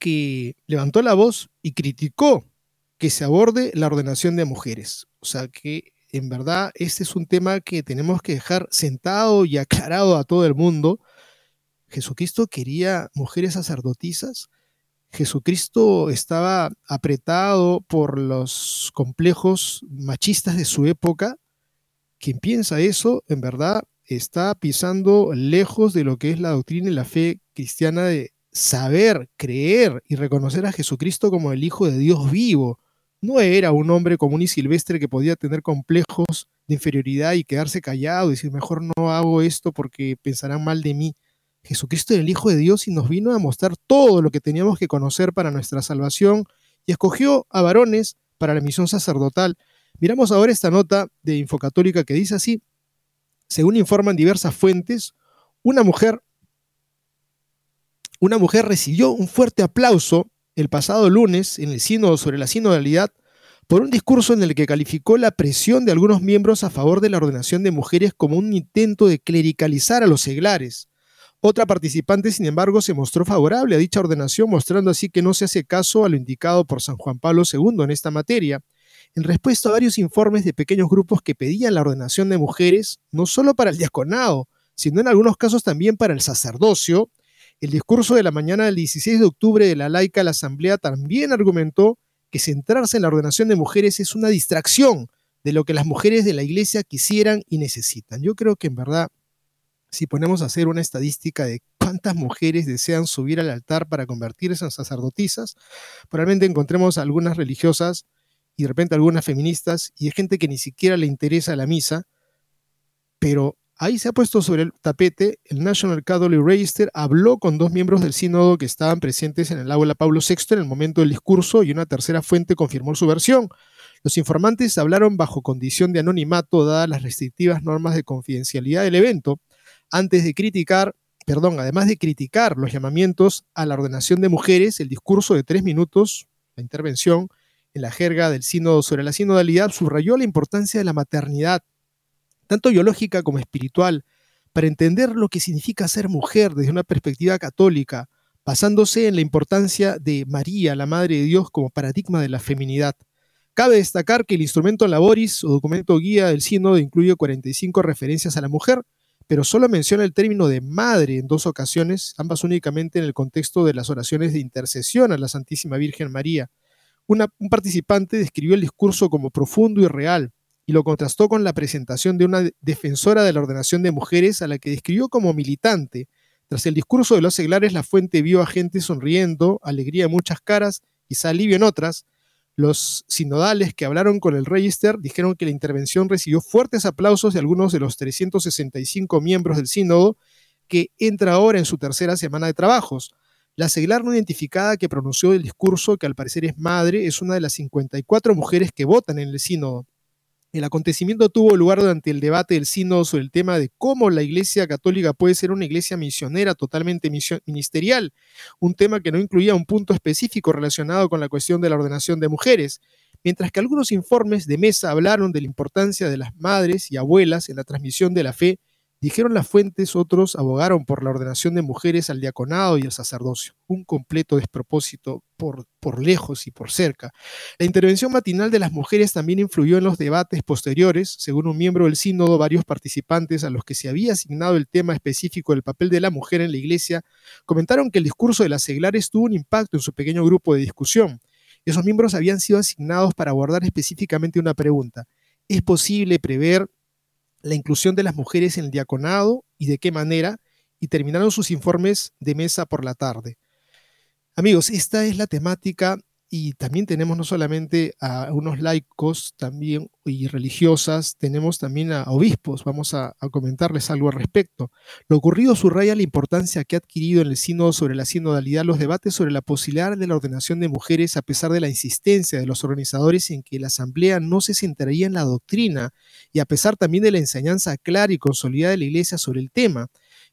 que levantó la voz y criticó que se aborde la ordenación de mujeres. O sea que en verdad este es un tema que tenemos que dejar sentado y aclarado a todo el mundo. Jesucristo quería mujeres sacerdotisas Jesucristo estaba apretado por los complejos machistas de su época. Quien piensa eso, en verdad, está pisando lejos de lo que es la doctrina y la fe cristiana de saber, creer y reconocer a Jesucristo como el Hijo de Dios vivo. No era un hombre común y silvestre que podía tener complejos de inferioridad y quedarse callado y decir, mejor no hago esto porque pensarán mal de mí. Jesucristo era el Hijo de Dios y nos vino a mostrar todo lo que teníamos que conocer para nuestra salvación y escogió a varones para la misión sacerdotal. Miramos ahora esta nota de Infocatólica que dice así, según informan diversas fuentes, una mujer, una mujer recibió un fuerte aplauso el pasado lunes en el sínodo sobre la sinodalidad por un discurso en el que calificó la presión de algunos miembros a favor de la ordenación de mujeres como un intento de clericalizar a los seglares. Otra participante, sin embargo, se mostró favorable a dicha ordenación, mostrando así que no se hace caso a lo indicado por San Juan Pablo II en esta materia. En respuesta a varios informes de pequeños grupos que pedían la ordenación de mujeres, no solo para el diaconado, sino en algunos casos también para el sacerdocio, el discurso de la mañana del 16 de octubre de la laica la Asamblea también argumentó que centrarse en la ordenación de mujeres es una distracción de lo que las mujeres de la iglesia quisieran y necesitan. Yo creo que en verdad si ponemos a hacer una estadística de cuántas mujeres desean subir al altar para convertirse en sacerdotisas, probablemente encontremos algunas religiosas y de repente algunas feministas y hay gente que ni siquiera le interesa la misa, pero ahí se ha puesto sobre el tapete, el National Catholic Register habló con dos miembros del sínodo que estaban presentes en el aula Pablo VI en el momento del discurso y una tercera fuente confirmó su versión. Los informantes hablaron bajo condición de anonimato dadas las restrictivas normas de confidencialidad del evento antes de criticar, perdón, además de criticar los llamamientos a la ordenación de mujeres, el discurso de tres minutos, la intervención en la jerga del sínodo sobre la sinodalidad, subrayó la importancia de la maternidad, tanto biológica como espiritual, para entender lo que significa ser mujer desde una perspectiva católica, basándose en la importancia de María, la Madre de Dios, como paradigma de la feminidad. Cabe destacar que el instrumento Laboris o documento guía del sínodo incluye 45 referencias a la mujer, pero solo menciona el término de madre en dos ocasiones, ambas únicamente en el contexto de las oraciones de intercesión a la Santísima Virgen María. un participante describió el discurso como profundo y real y lo contrastó con la presentación de una defensora de la ordenación de mujeres a la que describió como militante. Tras el discurso de los seglares, la fuente vio a gente sonriendo, alegría en muchas caras, quizá alivio en otras, los sinodales que hablaron con el Register dijeron que la intervención recibió fuertes aplausos de algunos de los 365 miembros del sínodo, que entra ahora en su tercera semana de trabajos. La seglar no identificada que pronunció el discurso, que al parecer es madre, es una de las 54 mujeres que votan en el sínodo. El acontecimiento tuvo lugar durante el debate del sínodo sobre el tema de cómo la Iglesia Católica puede ser una iglesia misionera totalmente ministerial, un tema que no incluía un punto específico relacionado con la cuestión de la ordenación de mujeres, mientras que algunos informes de mesa hablaron de la importancia de las madres y abuelas en la transmisión de la fe, Dijeron las fuentes, otros abogaron por la ordenación de mujeres al diaconado y al sacerdocio. Un completo despropósito por, lejos y por cerca. La intervención matinal de las mujeres también influyó en los debates posteriores. Según un miembro del sínodo, varios participantes a los que se había asignado el tema específico del papel de la mujer en la iglesia comentaron que el discurso de las seglares tuvo un impacto en su pequeño grupo de discusión. Esos miembros habían sido asignados para abordar específicamente una pregunta. ¿Es posible prever la inclusión de las mujeres en el diaconado y de qué manera, y terminaron sus informes de mesa por la tarde. Amigos, esta es la temática y también tenemos no solamente a unos laicos también y religiosas, tenemos también a obispos. Vamos a, comentarles algo al respecto. Lo ocurrido subraya la importancia que ha adquirido en el sínodo sobre la sinodalidad los debates sobre la posibilidad de la ordenación de mujeres a pesar de la insistencia de los organizadores en que la asamblea no se centraría en la doctrina y a pesar también de la enseñanza clara y consolidada de la iglesia sobre el tema.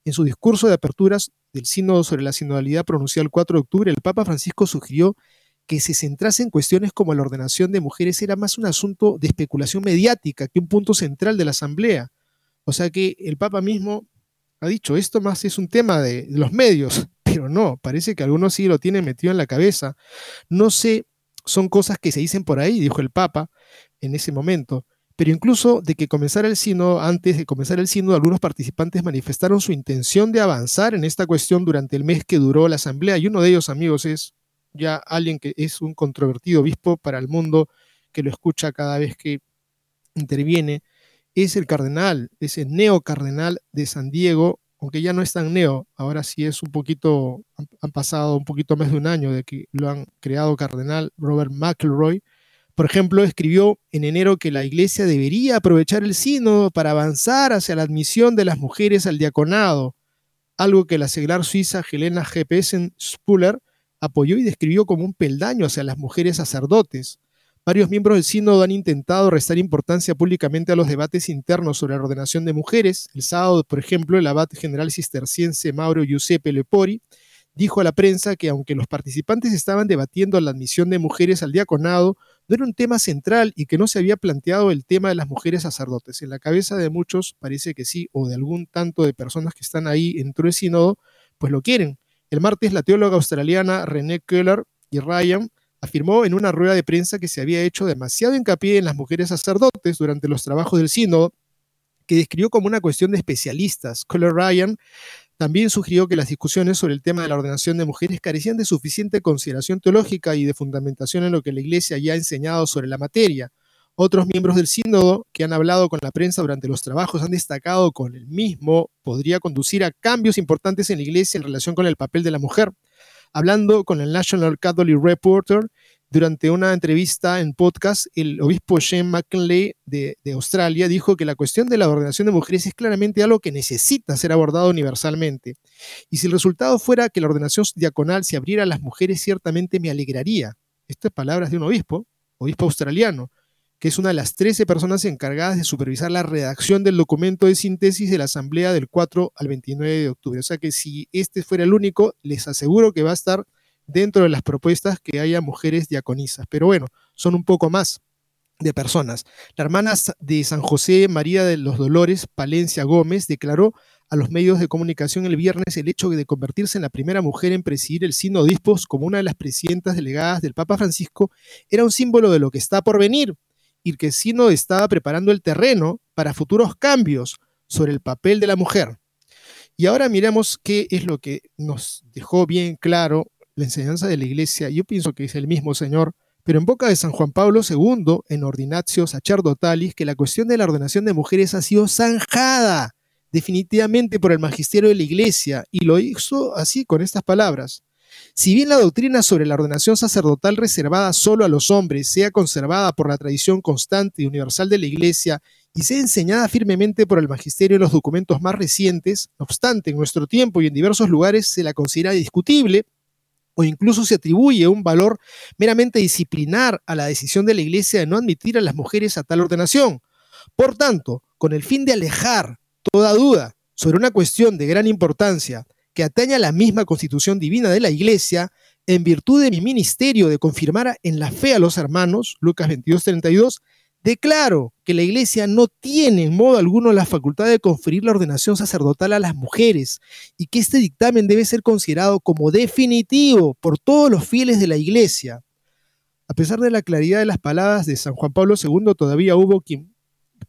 En su discurso de aperturas del sínodo sobre la sinodalidad pronunciado el 4 de octubre, el Papa Francisco sugirió que se centrase en cuestiones como la ordenación de mujeres era más un asunto de especulación mediática que un punto central de la Asamblea. O sea que el Papa mismo ha dicho, esto más es un tema de, los medios, [laughs] pero no, parece que algunos sí lo tienen metido en la cabeza. No sé, son cosas que se dicen por ahí, dijo el Papa en ese momento. Pero incluso de que comenzara el sínodo, antes de comenzar el sínodo, algunos participantes manifestaron su intención de avanzar en esta cuestión durante el mes que duró la asamblea. Y uno de ellos, amigos, es ya alguien que es un controvertido obispo para el mundo, que lo escucha cada vez que interviene, es el cardenal, es el neocardenal de San Diego, aunque ya no es tan neo, ahora sí es un poquito, han, pasado un poquito más de un año de que lo han creado cardenal Robert McElroy. Por ejemplo, escribió en enero que la iglesia debería aprovechar el sínodo para avanzar hacia la admisión de las mujeres al diaconado, algo que la seglar suiza Helena G. Spuller apoyó y describió como un peldaño hacia las mujeres sacerdotes. Varios miembros del sínodo han intentado restar importancia públicamente a los debates internos sobre la ordenación de mujeres. El sábado, por ejemplo, el abad general cisterciense Mauro Giuseppe Lepori dijo a la prensa que aunque los participantes estaban debatiendo la admisión de mujeres al diaconado, no era un tema central y que no se había planteado el tema de las mujeres sacerdotes. En la cabeza de muchos parece que sí, o de algún tanto de personas que están ahí dentro del sínodo, pues lo quieren. El martes, la teóloga australiana René Keller y Ryan afirmó en una rueda de prensa que se había hecho demasiado hincapié en las mujeres sacerdotes durante los trabajos del sínodo, que describió como una cuestión de especialistas. Keller Ryan también sugirió que las discusiones sobre el tema de la ordenación de mujeres carecían de suficiente consideración teológica y de fundamentación en lo que la Iglesia ya ha enseñado sobre la materia. Otros miembros del sínodo que han hablado con la prensa durante los trabajos han destacado con el mismo podría conducir a cambios importantes en la iglesia en relación con el papel de la mujer. Hablando con el National Catholic Reporter, durante una entrevista en podcast, el obispo Shane McKinley de, de, Australia dijo que la cuestión de la ordenación de mujeres es claramente algo que necesita ser abordado universalmente. Y si el resultado fuera que la ordenación diaconal se abriera a las mujeres, ciertamente me alegraría. Estas palabras de un obispo, obispo australiano que es una de las 13 personas encargadas de supervisar la redacción del documento de síntesis de la Asamblea del 4 al 29 de octubre. O sea que si este fuera el único, les aseguro que va a estar dentro de las propuestas que haya mujeres diaconisas. Pero bueno, son un poco más de personas. La hermana de San José María de los Dolores, Palencia Gómez, declaró a los medios de comunicación el viernes el hecho de convertirse en la primera mujer en presidir el Sino Dispos como una de las presidentas delegadas del Papa Francisco era un símbolo de lo que está por venir y que Sino estaba preparando el terreno para futuros cambios sobre el papel de la mujer. Y ahora miremos qué es lo que nos dejó bien claro la enseñanza de la iglesia. Yo pienso que es el mismo Señor, pero en boca de San Juan Pablo II, en Ordinatio Sacerdotalis, que la cuestión de la ordenación de mujeres ha sido zanjada definitivamente por el magisterio de la iglesia, y lo hizo así con estas palabras. Si bien la doctrina sobre la ordenación sacerdotal reservada solo a los hombres sea conservada por la tradición constante y universal de la Iglesia y sea enseñada firmemente por el magisterio en los documentos más recientes, no obstante, en nuestro tiempo y en diversos lugares se la considera discutible o incluso se atribuye un valor meramente disciplinar a la decisión de la Iglesia de no admitir a las mujeres a tal ordenación. Por tanto, con el fin de alejar toda duda sobre una cuestión de gran importancia, que atañe a la misma constitución divina de la Iglesia, en virtud de mi ministerio de confirmar en la fe a los hermanos, Lucas 22, 32, Declaro que la Iglesia no tiene en modo alguno la facultad de conferir la ordenación sacerdotal a las mujeres y que este dictamen debe ser considerado como definitivo por todos los fieles de la Iglesia. A pesar de la claridad de las palabras de San Juan Pablo II, todavía hubo quien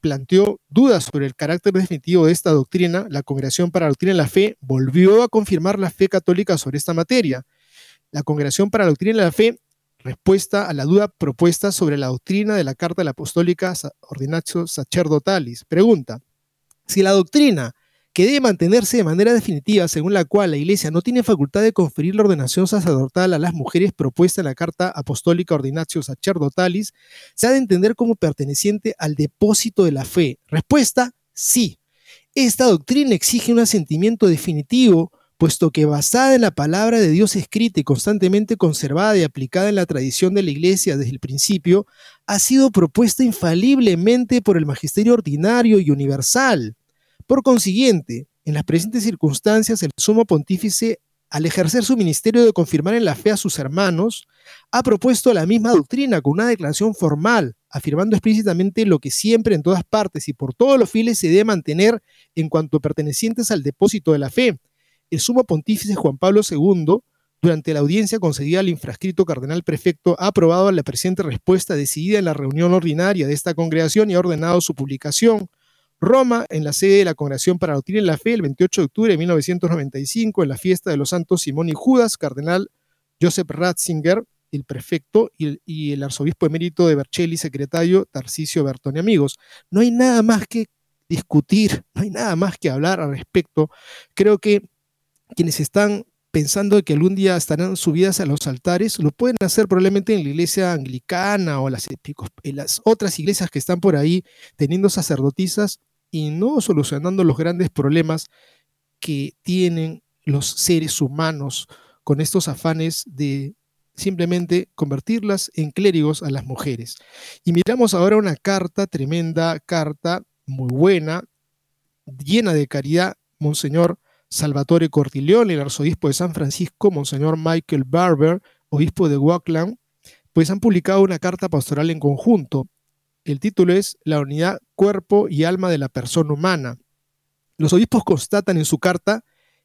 planteó dudas sobre el carácter definitivo de esta doctrina. La Congregación para la Doctrina de la Fe volvió a confirmar la fe católica sobre esta materia. La Congregación para la Doctrina de la Fe respuesta a la duda propuesta sobre la doctrina de la Carta Apostólica Ordinatio Sacerdotalis. Pregunta, si la doctrina que debe mantenerse de manera definitiva, según la cual la Iglesia no tiene facultad de conferir la ordenación sacerdotal a las mujeres propuesta en la Carta Apostólica Ordinatio Sacerdotalis, se ha de entender como perteneciente al depósito de la fe. Respuesta, sí. Esta doctrina exige un asentimiento definitivo puesto que basada en la palabra de Dios escrita y constantemente conservada y aplicada en la tradición de la Iglesia desde el principio, ha sido propuesta infaliblemente por el magisterio ordinario y universal. Por consiguiente, en las presentes circunstancias, el sumo pontífice, al ejercer su ministerio de confirmar en la fe a sus hermanos, ha propuesto la misma doctrina con una declaración formal, afirmando explícitamente lo que siempre en todas partes y por todos los fieles se debe mantener en cuanto pertenecientes al depósito de la fe, el sumo pontífice Juan Pablo II, durante la audiencia concedida al infrascrito cardenal prefecto, ha aprobado la presente respuesta decidida en la reunión ordinaria de esta congregación y ha ordenado su publicación. Roma, en la sede de la Congregación para Doctrina y la Fe, el 28 de octubre de 1995, en la fiesta de los santos Simón y Judas, cardenal Joseph Ratzinger, el prefecto, y el, el arzobispo emérito de Vercelli, secretario Tarcisio Bertoni. Amigos, no hay nada más que discutir, no hay nada más que hablar al respecto. Creo que quienes están pensando que algún día estarán subidas a los altares, lo pueden hacer probablemente en la iglesia anglicana o las, en las otras iglesias que están por ahí teniendo sacerdotisas y no solucionando los grandes problemas que tienen los seres humanos con estos afanes de simplemente convertirlas en clérigos a las mujeres. Y miramos ahora una carta, tremenda carta, muy buena, llena de caridad, Monseñor Salvatore Cortileone, el arzobispo de San Francisco, Monseñor Michael Barber, obispo de Auckland, pues han publicado una carta pastoral en conjunto. El título es La unidad cuerpo y alma de la persona humana. Los obispos constatan en su carta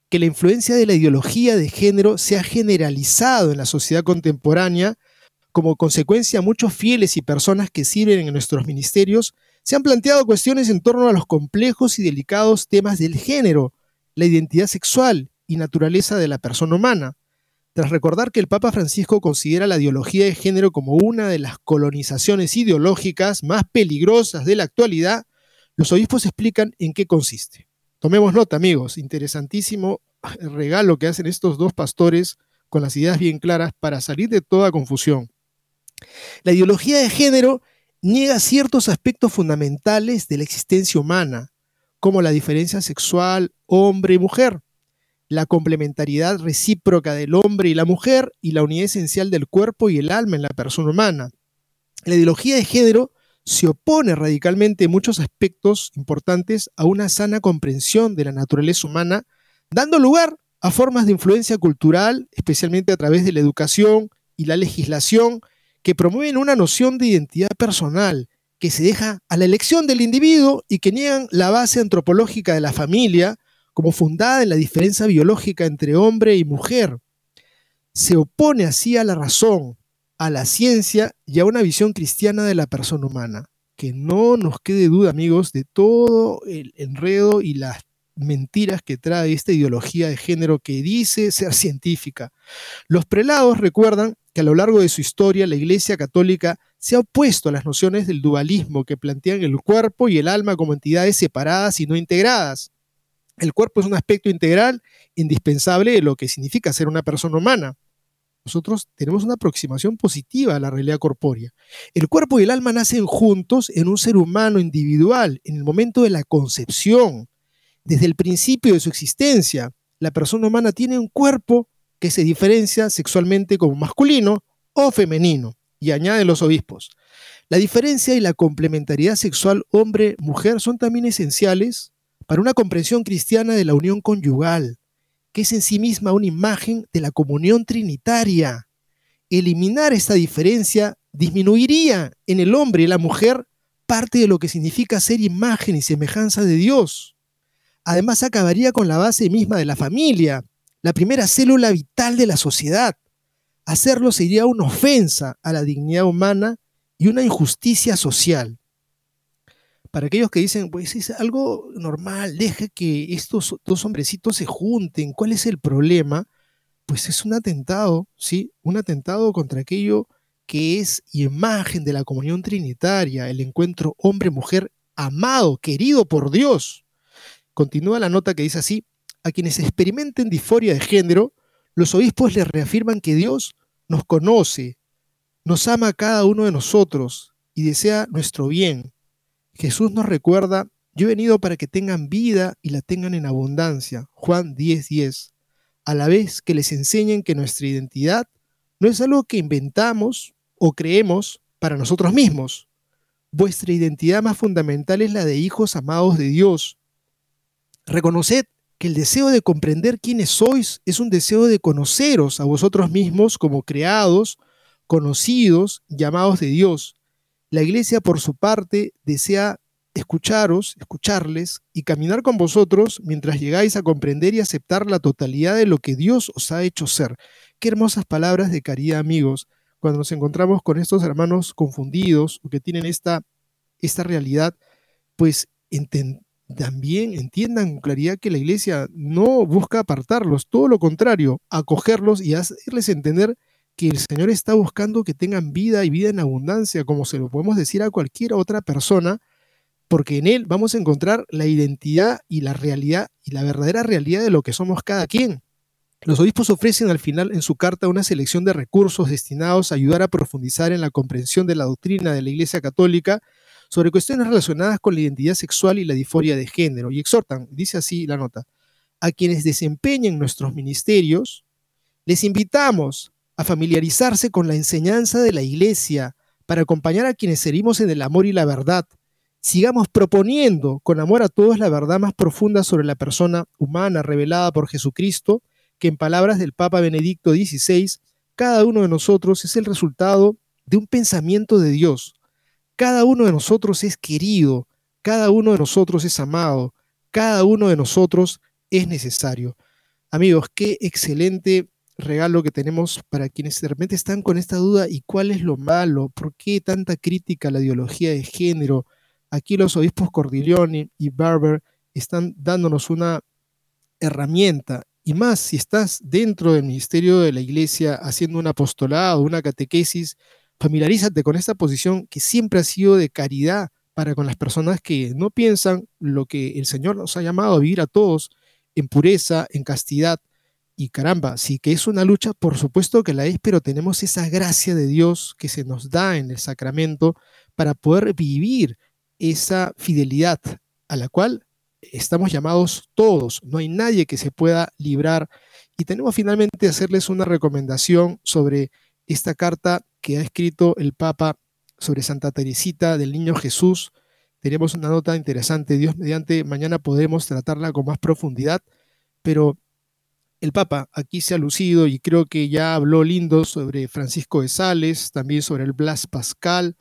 que la influencia de la ideología de género se ha generalizado en la sociedad contemporánea. Como consecuencia, muchos fieles y personas que sirven en nuestros ministerios se han planteado cuestiones en torno a los complejos y delicados temas del género, la identidad sexual y naturaleza de la persona humana. Tras recordar que el Papa Francisco considera la ideología de género como una de las colonizaciones ideológicas más peligrosas de la actualidad, los obispos explican en qué consiste. Tomemos nota, amigos, interesantísimo regalo que hacen estos dos pastores con las ideas bien claras para salir de toda confusión. La ideología de género niega ciertos aspectos fundamentales de la existencia humana, como la diferencia sexual hombre y mujer, la complementariedad recíproca del hombre y la mujer y la unidad esencial del cuerpo y el alma en la persona humana. La ideología de género se opone radicalmente en muchos aspectos importantes a una sana comprensión de la naturaleza humana, dando lugar a formas de influencia cultural, especialmente a través de la educación y la legislación, que promueven una noción de identidad personal, que se deja a la elección del individuo y que niegan la base antropológica de la familia como fundada en la diferencia biológica entre hombre y mujer. Se opone así a la razón, a la ciencia y a una visión cristiana de la persona humana. Que no nos quede duda, amigos, de todo el enredo y las mentiras que trae esta ideología de género que dice ser científica. Los prelados recuerdan que a lo largo de su historia la Iglesia Católica se ha opuesto a las nociones del dualismo que plantean el cuerpo y el alma como entidades separadas y no integradas. El cuerpo es un aspecto integral indispensable de lo que significa ser una persona humana. Nosotros tenemos una aproximación positiva a la realidad corpórea. El cuerpo y el alma nacen juntos en un ser humano individual, en el momento de la concepción. Desde el principio de su existencia, la persona humana tiene un cuerpo que se diferencia sexualmente como masculino o femenino, y añaden los obispos. La diferencia y la complementariedad sexual hombre-mujer son también esenciales para una comprensión cristiana de la unión conyugal, que es en sí misma una imagen de la comunión trinitaria. Eliminar esta diferencia disminuiría en el hombre y la mujer parte de lo que significa ser imagen y semejanza de Dios. Además, acabaría con la base misma de la familia, la primera célula vital de la sociedad. Hacerlo sería una ofensa a la dignidad humana y una injusticia social. Para aquellos que dicen, pues es algo normal, deja que estos dos hombrecitos se junten, ¿cuál es el problema? Pues es un atentado, ¿sí? Un atentado contra aquello que es imagen de la comunión trinitaria, el encuentro hombre-mujer amado, querido por Dios. Continúa la nota que dice así, a quienes experimenten disforia de género, los obispos les reafirman que Dios nos conoce, nos ama a cada uno de nosotros y desea nuestro bien. Jesús nos recuerda, yo he venido para que tengan vida y la tengan en abundancia. Juan 10:10. 10. A la vez que les enseñen que nuestra identidad no es algo que inventamos o creemos para nosotros mismos. Vuestra identidad más fundamental es la de hijos amados de Dios. Reconoced que el deseo de comprender quiénes sois es un deseo de conoceros a vosotros mismos como creados, conocidos, llamados de Dios. La iglesia, por su parte, desea escucharos, escucharles y caminar con vosotros mientras llegáis a comprender y aceptar la totalidad de lo que Dios os ha hecho ser. Qué hermosas palabras de caridad, amigos, cuando nos encontramos con estos hermanos confundidos o que tienen esta, esta realidad, pues también entiendan con claridad que la iglesia no busca apartarlos, todo lo contrario, acogerlos y hacerles entender que el Señor está buscando que tengan vida y vida en abundancia, como se lo podemos decir a cualquier otra persona, porque en Él vamos a encontrar la identidad y la realidad y la verdadera realidad de lo que somos cada quien. Los obispos ofrecen al final en su carta una selección de recursos destinados a ayudar a profundizar en la comprensión de la doctrina de la Iglesia Católica sobre cuestiones relacionadas con la identidad sexual y la disforia de género, y exhortan, dice así la nota, a quienes desempeñen nuestros ministerios, les invitamos a familiarizarse con la enseñanza de la Iglesia para acompañar a quienes servimos en el amor y la verdad. Sigamos proponiendo con amor a todos la verdad más profunda sobre la persona humana revelada por Jesucristo, que en palabras del Papa Benedicto XVI, cada uno de nosotros es el resultado de un pensamiento de Dios. Cada uno de nosotros es querido, cada uno de nosotros es amado, cada uno de nosotros es necesario. Amigos, qué excelente regalo que tenemos para quienes de repente están con esta duda y cuál es lo malo, por qué tanta crítica a la ideología de género. Aquí los obispos Cordiglione y Barber están dándonos una herramienta y más si estás dentro del ministerio de la iglesia haciendo un apostolado, una catequesis, familiarízate con esta posición que siempre ha sido de caridad para con las personas que no piensan lo que el Señor nos ha llamado a vivir a todos en pureza, en castidad, y caramba, sí que es una lucha, por supuesto que la es, pero tenemos esa gracia de Dios que se nos da en el sacramento para poder vivir esa fidelidad a la cual estamos llamados todos. No hay nadie que se pueda librar. Y tenemos finalmente hacerles una recomendación sobre esta carta que ha escrito el Papa sobre Santa Teresita del Niño Jesús. Tenemos una nota interesante. Dios mediante, mañana podremos tratarla con más profundidad, pero el Papa aquí se ha lucido y creo que ya habló lindo sobre Francisco de Sales, también sobre el Blas Pascal,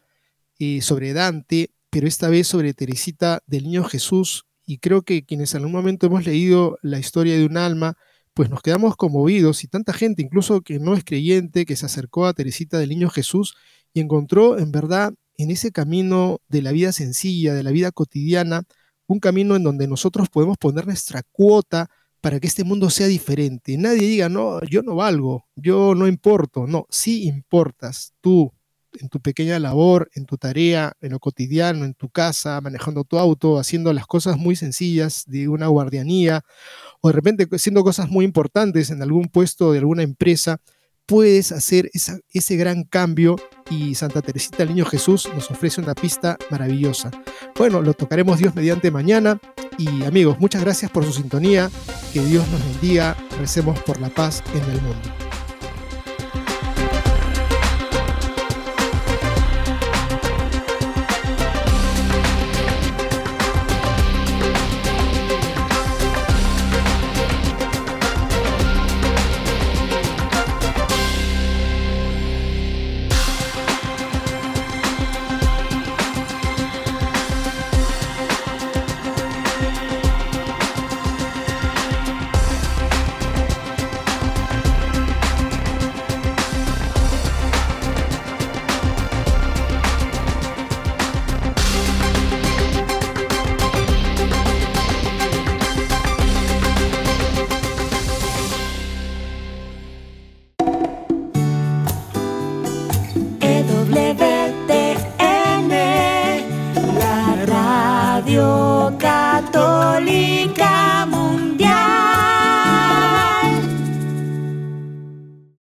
eh, sobre Dante, pero esta vez sobre Teresita del Niño Jesús. Y creo que quienes en algún momento hemos leído la historia de un alma, pues nos quedamos conmovidos y tanta gente, incluso que no es creyente, que se acercó a Teresita del Niño Jesús y encontró en verdad en ese camino de la vida sencilla, de la vida cotidiana, un camino en donde nosotros podemos poner nuestra cuota para que este mundo sea diferente. Nadie diga, no, yo no valgo, yo no importo. No, sí importas tú en tu pequeña labor, en tu tarea, en lo cotidiano, en tu casa, manejando tu auto, haciendo las cosas muy sencillas de una guardianía o de repente haciendo cosas muy importantes en algún puesto de alguna empresa puedes hacer ese gran cambio y Santa Teresita del Niño Jesús nos ofrece una pista maravillosa. Bueno, lo tocaremos Dios mediante mañana y amigos, muchas gracias por su sintonía, que Dios nos bendiga, recemos por la paz en el mundo.